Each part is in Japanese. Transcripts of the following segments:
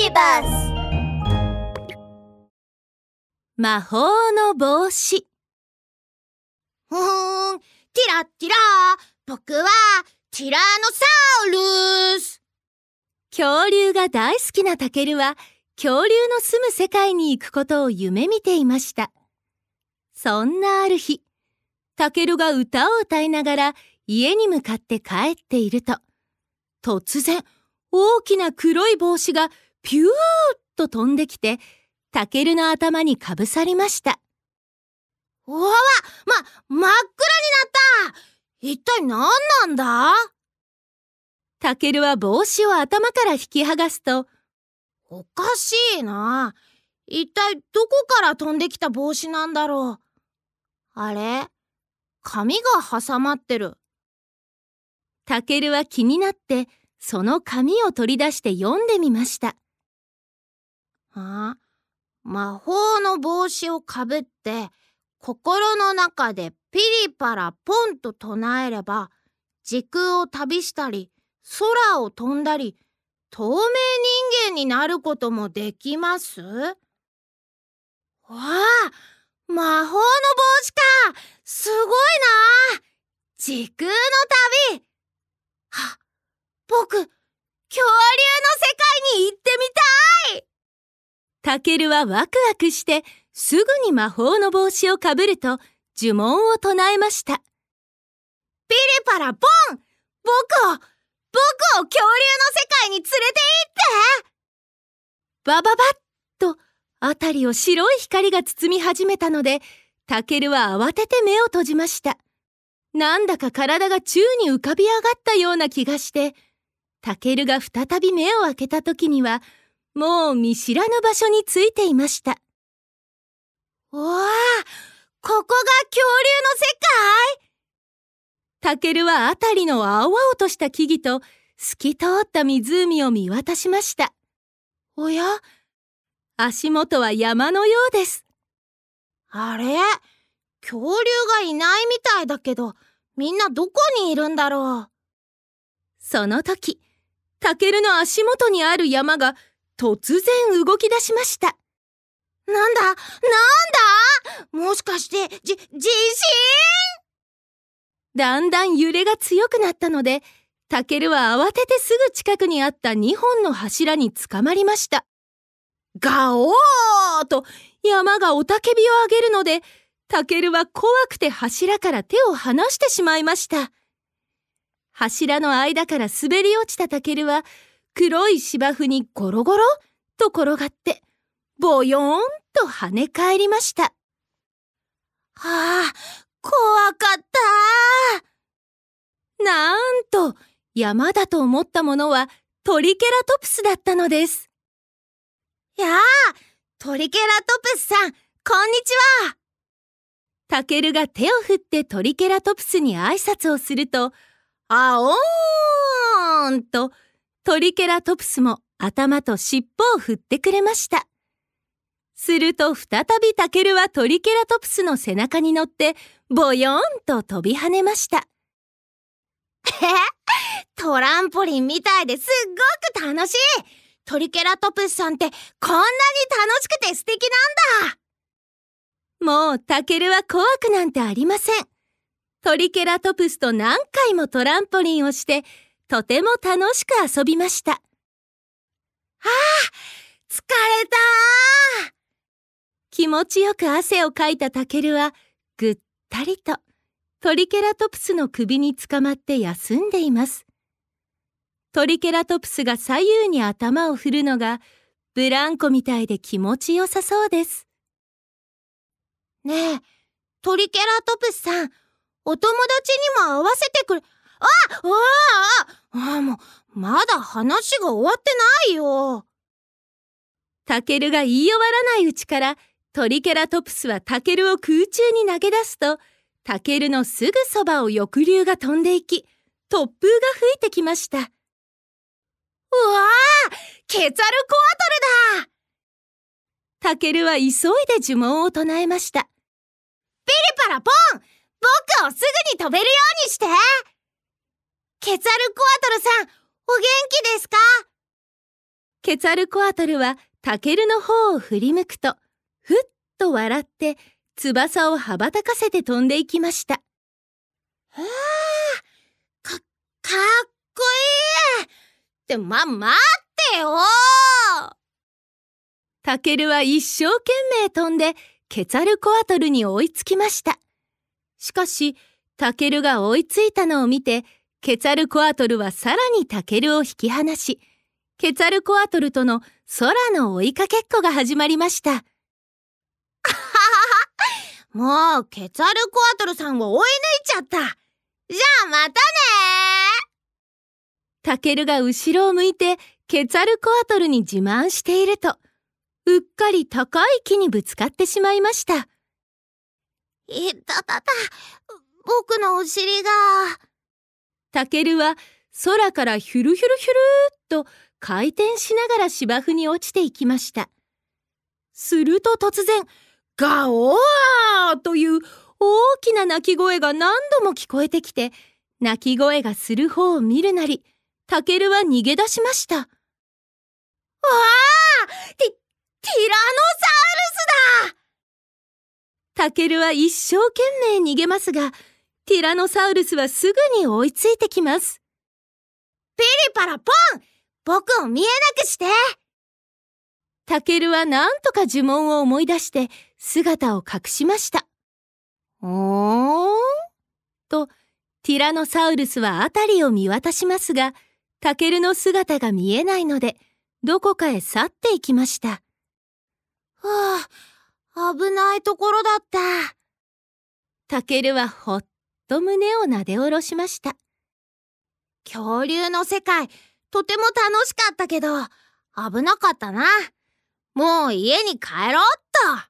ビバス魔法の帽子。ふーん、ティラティラ僕はティラノサウルス。恐竜が大好きなタケルは恐竜の住む世界に行くことを夢見ていました。そんなある日、タケルが歌を歌いながら家に向かって帰っていると、突然大きな黒い帽子がピューッと飛んできて、タケルの頭にかぶさりました。うわわ、ま、真っ暗になった一体何なんだ？タケルは帽子を頭から引き剥がすと、おかしいな。一体どこから飛んできた帽子なんだろう？あれ？紙が挟まってる。タケルは気になって、その紙を取り出して読んでみました。あ魔法の帽子をかぶって心の中でピリパラポンと唱えれば時空を旅したり空を飛んだり透明人間になることもできます？わあ魔法の帽子か！すごいな！時空の旅！は僕恐竜の世界に行ってみたい！タケルはワクワクして、すぐに魔法の帽子をかぶると、呪文を唱えました。ピリパラポン僕を、僕を恐竜の世界に連れて行ってバババッと、あたりを白い光が包み始めたので、タケルは慌てて目を閉じました。なんだか体が宙に浮かび上がったような気がして、タケルが再び目を開けた時には、もう見知らぬ場所についていました。わあここが恐竜の世界？タケルはあたりの青々とした木々と透き通った湖を見渡しました。おや？足元は山のようです。あれ？恐竜がいないみたいだけど、みんなどこにいるんだろう？その時、タケルの足元にある山が突然動き出しました。なんだ？なんだ？もしかして、じ、地震？だんだん揺れが強くなったので、タケルは慌ててすぐ近くにあった2本の柱につかまりました。ガオーと山が雄たけびを上げるので、タケルは怖くて柱から手を離してしまいました。柱の間から滑り落ちたタケルは、黒い芝生にゴロゴロと転がって、ボヨーンと跳ね返りました。はあ、怖かったなんと、山だと思ったものはトリケラトプスだったのです。やあ、トリケラトプスさん、こんにちはタケルが手を振ってトリケラトプスに挨拶をすると、あおーんと、トリケラトプスも頭と尻尾を振ってくれました。すると再びタケルはトリケラトプスの背中に乗って、ボヨーンと飛び跳ねました。トランポリンみたいですっごく楽しいトリケラトプスさんってこんなに楽しくて素敵なんだもうタケルは怖くなんてありません。トリケラトプスと何回もトランポリンをして、とても楽しく遊びました。ああ、疲れた気持ちよく汗をかいたタケルは、ぐったりとトリケラトプスの首につかまって休んでいます。トリケラトプスが左右に頭を振るのが、ブランコみたいで気持ちよさそうです。ねえ、トリケラトプスさん、お友達にも会わせてくれ、あああもう、まだ話が終わってないよ。タケルが言い終わらないうちから、トリケラトプスはタケルを空中に投げ出すと、タケルのすぐそばを翼竜が飛んでいき、突風が吹いてきました。うわあケツァルコアトルだタケルは急いで呪文を唱えました。ピリパラポン僕をすぐに飛べるようにしてケツァルコアトルさん、お元気ですか？ケツァルコアトルはタケルの方を振り向くと、ふっと笑って翼を羽ばたかせて飛んでいきました。はあ、か、かっこいいってま、待ってよタケルは一生懸命飛んでケツァルコアトルに追いつきました。しかし、タケルが追いついたのを見て、ケツァルコアトルはさらにタケルを引き離し、ケツァルコアトルとの空の追いかけっこが始まりました。もう、ケツァルコアトルさんを追い抜いちゃった。じゃあまたねタケルが後ろを向いてケツァルコアトルに自慢していると、うっかり高い木にぶつかってしまいました。いたたた、僕のお尻が。タケルは空からヒュルヒュルヒュルーっと回転しながら芝生に落ちていきました。すると突然、ガオーという大きな鳴き声が何度も聞こえてきて、鳴き声がする方を見るなり、タケルは逃げ出しました。わあティ、ティラノサウルスだタケルは一生懸命逃げますが、ティラノサウルスはすぐに追いついてきます。ピリパラポン僕を見えなくしてタケルは何とか呪文を思い出して姿を隠しました。おーと、ティラノサウルスは辺りを見渡しますが、タケルの姿が見えないので、どこかへ去っていきました。はあ、危ないところだった。タケルはほっと胸をなで下ろしました。恐竜の世界、とても楽しかったけど、危なかったな。もう家に帰ろうっと。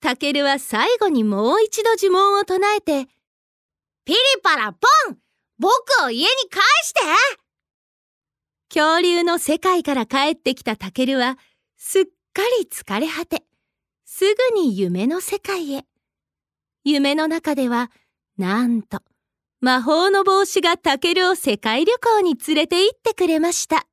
タケルは最後にもう一度呪文を唱えて、ピリパラポン僕を家に返して恐竜の世界から帰ってきたタケルは、すっかり疲れ果て、すぐに夢の世界へ。夢の中では、なんと、魔法の帽子がタケルを世界旅行に連れて行ってくれました。